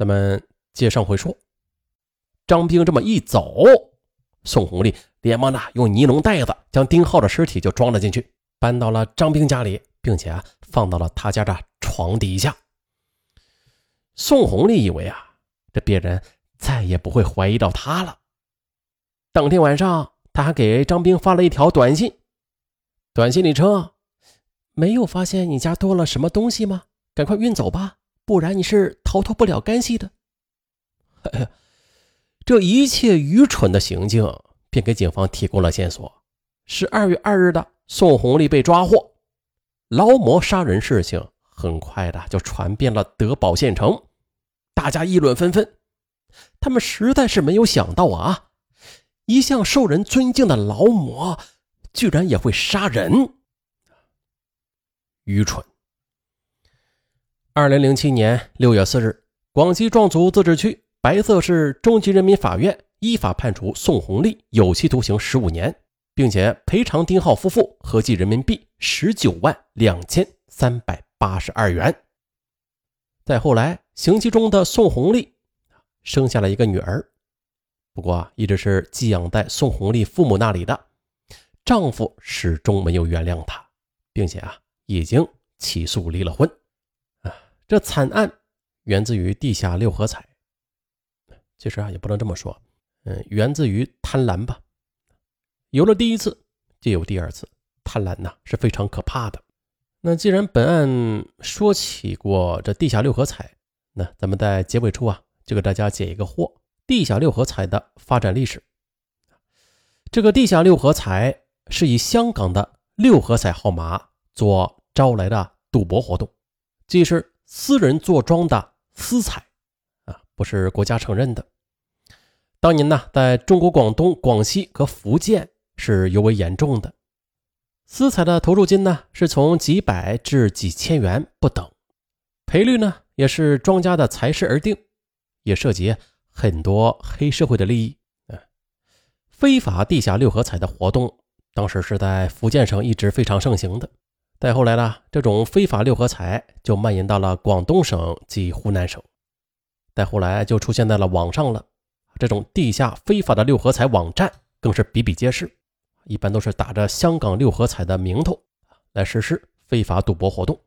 咱们接上回说，张兵这么一走，宋红丽连忙的用尼龙袋子将丁浩的尸体就装了进去，搬到了张兵家里，并且啊放到了他家的床底下。宋红丽以为啊，这别人再也不会怀疑到他了。当天晚上，他还给张兵发了一条短信，短信里称：“没有发现你家多了什么东西吗？赶快运走吧。”不然你是逃脱不了干系的。这一切愚蠢的行径，便给警方提供了线索。十二月二日的宋红丽被抓获，劳模杀人事情很快的就传遍了德保县城，大家议论纷纷。他们实在是没有想到啊，一向受人尊敬的劳模，居然也会杀人，愚蠢。二零零七年六月四日，广西壮族自治区白色市中级人民法院依法判处宋红丽有期徒刑十五年，并且赔偿丁浩夫妇合计人民币十九万两千三百八十二元。再后来，刑期中的宋红丽生下了一个女儿，不过一直是寄养在宋红丽父母那里的，丈夫始终没有原谅她，并且啊，已经起诉离了婚。这惨案源自于地下六合彩，其实啊也不能这么说，嗯，源自于贪婪吧。有了第一次，就有第二次，贪婪呐是非常可怕的。那既然本案说起过这地下六合彩，那咱们在结尾处啊就给大家解一个惑：地下六合彩的发展历史。这个地下六合彩是以香港的六合彩号码做招来的赌博活动，即是。私人坐庄的私彩啊，不是国家承认的。当年呢，在中国广东、广西和福建是尤为严重的。私彩的投注金呢，是从几百至几千元不等，赔率呢也是庄家的财势而定，也涉及很多黑社会的利益。啊，非法地下六合彩的活动，当时是在福建省一直非常盛行的。再后来呢，这种非法六合彩就蔓延到了广东省及湖南省，再后来就出现在了网上了。这种地下非法的六合彩网站更是比比皆是，一般都是打着香港六合彩的名头来实施非法赌博活动。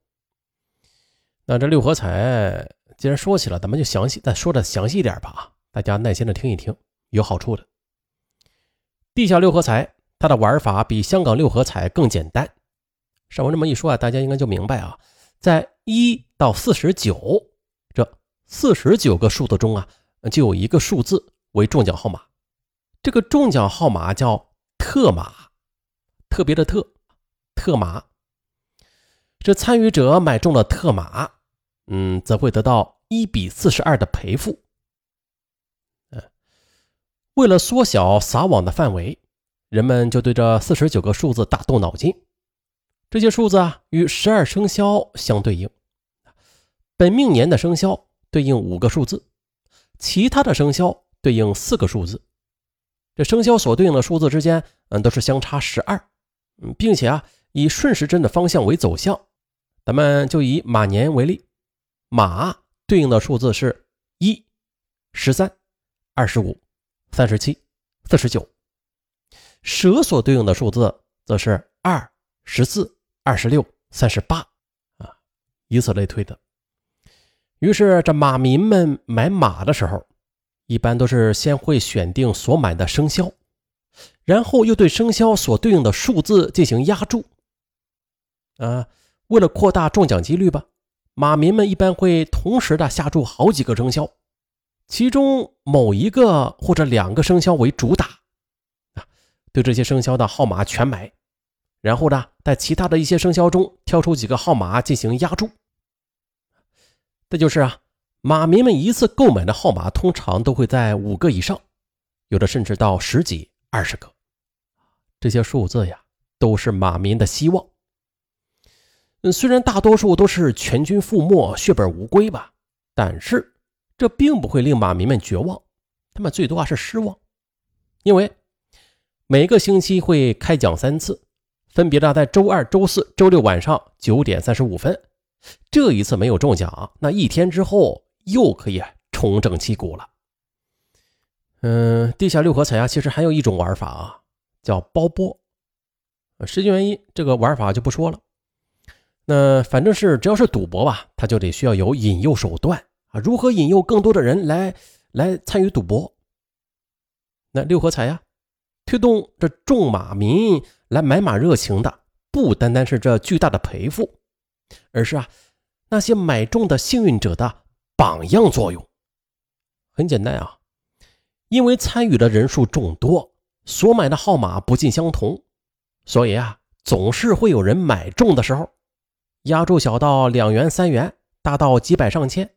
那这六合彩既然说起了，咱们就详细再说的详细一点吧，大家耐心的听一听，有好处的。地下六合彩它的玩法比香港六合彩更简单。上文这么一说啊，大家应该就明白啊，在一到四十九这四十九个数字中啊，就有一个数字为中奖号码，这个中奖号码叫特码，特别的特特码。这参与者买中了特码，嗯，则会得到一比四十二的赔付。嗯，为了缩小撒网的范围，人们就对这四十九个数字大动脑筋。这些数字啊，与十二生肖相对应。本命年的生肖对应五个数字，其他的生肖对应四个数字。这生肖所对应的数字之间，嗯，都是相差十二，嗯，并且啊，以顺时针的方向为走向。咱们就以马年为例，马对应的数字是一、十三、二十五、三十七、四十九。蛇所对应的数字则是二、十四。二十六、三十八，啊，以此类推的。于是，这马民们买马的时候，一般都是先会选定所买的生肖，然后又对生肖所对应的数字进行压注。啊，为了扩大中奖几率吧，马民们一般会同时的下注好几个生肖，其中某一个或者两个生肖为主打，啊，对这些生肖的号码全买。然后呢，在其他的一些生肖中挑出几个号码进行压注。这就是啊，马民们一次购买的号码通常都会在五个以上，有的甚至到十几、二十个。这些数字呀，都是马民的希望。虽然大多数都是全军覆没、血本无归吧，但是这并不会令马民们绝望，他们最多啊是失望，因为每个星期会开奖三次。分别呢，在周二、周四周六晚上九点三十五分，这一次没有中奖，那一天之后又可以重整旗鼓了。嗯，地下六合彩啊，其实还有一种玩法啊，叫包播。实际原因，这个玩法就不说了。那反正是只要是赌博吧，他就得需要有引诱手段啊。如何引诱更多的人来来参与赌博？那六合彩呀，推动这众马民来买马热情的，不单单是这巨大的赔付，而是啊那些买中的幸运者的榜样作用。很简单啊，因为参与的人数众多，所买的号码不尽相同，所以啊总是会有人买中的时候。压注小到两元三元，大到几百上千。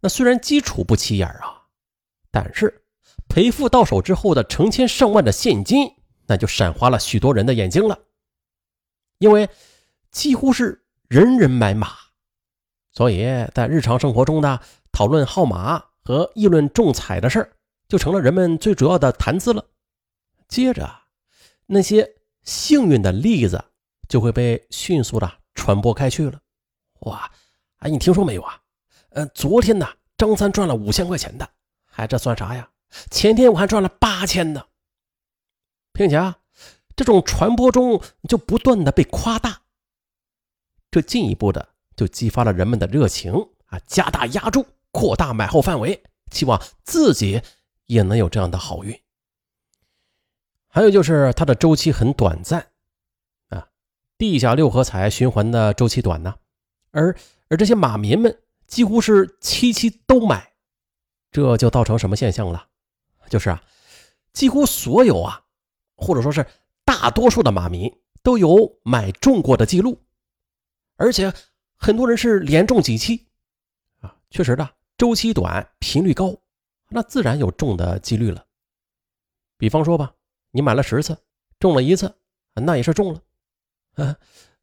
那虽然基础不起眼啊，但是赔付到手之后的成千上万的现金，那就闪花了许多人的眼睛了。因为几乎是人人买马，所以在日常生活中呢，讨论号码和议论中彩的事儿，就成了人们最主要的谈资了。接着，那些幸运的例子就会被迅速的。传播开去了，哇！哎，你听说没有啊？呃，昨天呢，张三赚了五千块钱的，还这算啥呀？前天我还赚了八千呢，并且啊，这种传播中就不断的被夸大，这进一步的就激发了人们的热情啊，加大压注，扩大买后范围，期望自己也能有这样的好运。还有就是它的周期很短暂啊。地下六合彩循环的周期短呢，而而这些马民们几乎是期期都买，这就造成什么现象了？就是啊，几乎所有啊，或者说是大多数的马民都有买中过的记录，而且很多人是连中几期啊。确实的，周期短，频率高，那自然有中的几率了。比方说吧，你买了十次，中了一次，那也是中了。呃，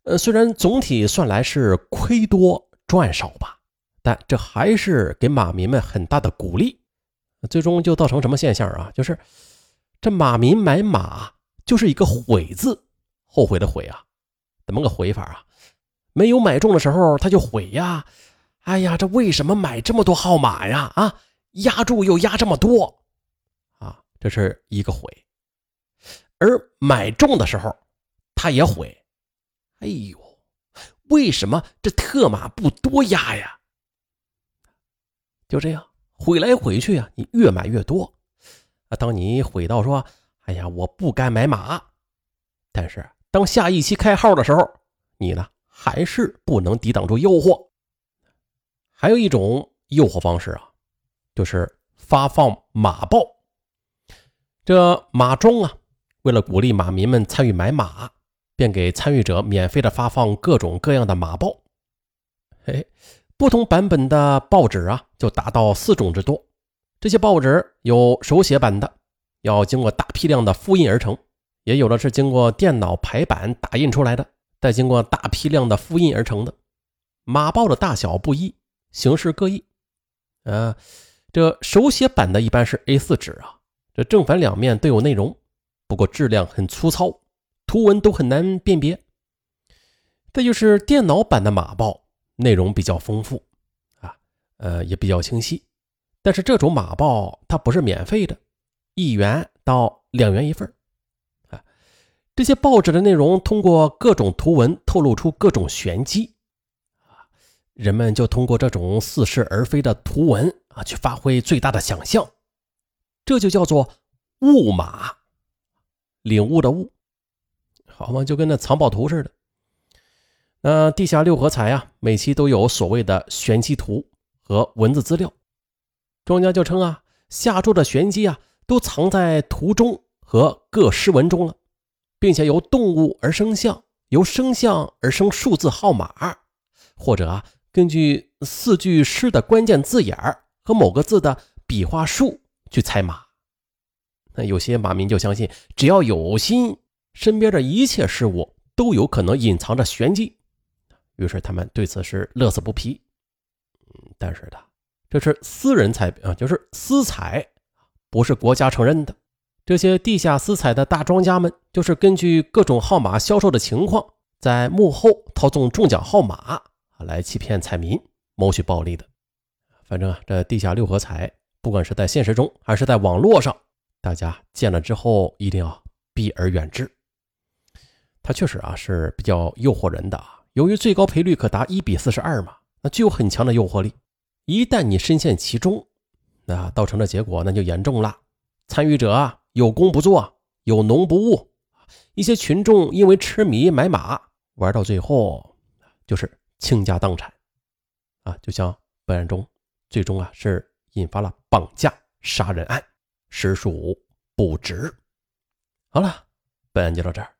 呃，虽然总体算来是亏多赚少吧，但这还是给马民们很大的鼓励。最终就造成什么现象啊？就是这马民买马就是一个悔字，后悔的悔啊，怎么个悔法啊？没有买中的时候他就悔呀，哎呀，这为什么买这么多号码呀？啊，压注又压这么多啊，这是一个悔。而买中的时候他也悔。哎呦，为什么这特马不多压呀？就这样毁来毁去啊，你越买越多啊。当你毁到说：“哎呀，我不该买马。”但是当下一期开号的时候，你呢还是不能抵挡住诱惑。还有一种诱惑方式啊，就是发放马报。这马庄啊，为了鼓励马民们参与买马。便给参与者免费的发放各种各样的马报，哎，不同版本的报纸啊，就达到四种之多。这些报纸有手写版的，要经过大批量的复印而成；也有的是经过电脑排版打印出来的，再经过大批量的复印而成的。马报的大小不一，形式各异。呃，这手写版的一般是 A4 纸啊，这正反两面都有内容，不过质量很粗糙。图文都很难辨别，再就是电脑版的马报内容比较丰富，啊，呃也比较清晰。但是这种马报它不是免费的，一元到两元一份啊。这些报纸的内容通过各种图文透露出各种玄机，啊，人们就通过这种似是而非的图文啊去发挥最大的想象，这就叫做悟马，领悟的悟。好嘛，就跟那藏宝图似的。呃地下六合彩啊，每期都有所谓的玄机图和文字资料。庄家就称啊，下注的玄机啊，都藏在图中和各诗文中了，并且由动物而生象，由生象而生数字号码，或者啊，根据四句诗的关键字眼和某个字的笔画数去猜码。那有些马民就相信，只要有心。身边的一切事物都有可能隐藏着玄机，于是他们对此是乐此不疲。嗯，但是的，这是私人彩啊，就是私彩，不是国家承认的。这些地下私彩的大庄家们，就是根据各种号码销售的情况，在幕后操纵中奖号码，来欺骗彩民，谋取暴利的。反正啊，这地下六合彩，不管是在现实中还是在网络上，大家见了之后一定要避而远之。它确实啊是比较诱惑人的啊，由于最高赔率可达一比四十二嘛，那具有很强的诱惑力。一旦你深陷其中，那造成的结果那就严重了。参与者啊有功不做，有农不务，一些群众因为痴迷买马，玩到最后就是倾家荡产啊，就像本案中。最终啊，是引发了绑架杀人案，实属不值。好了，本案就到这儿。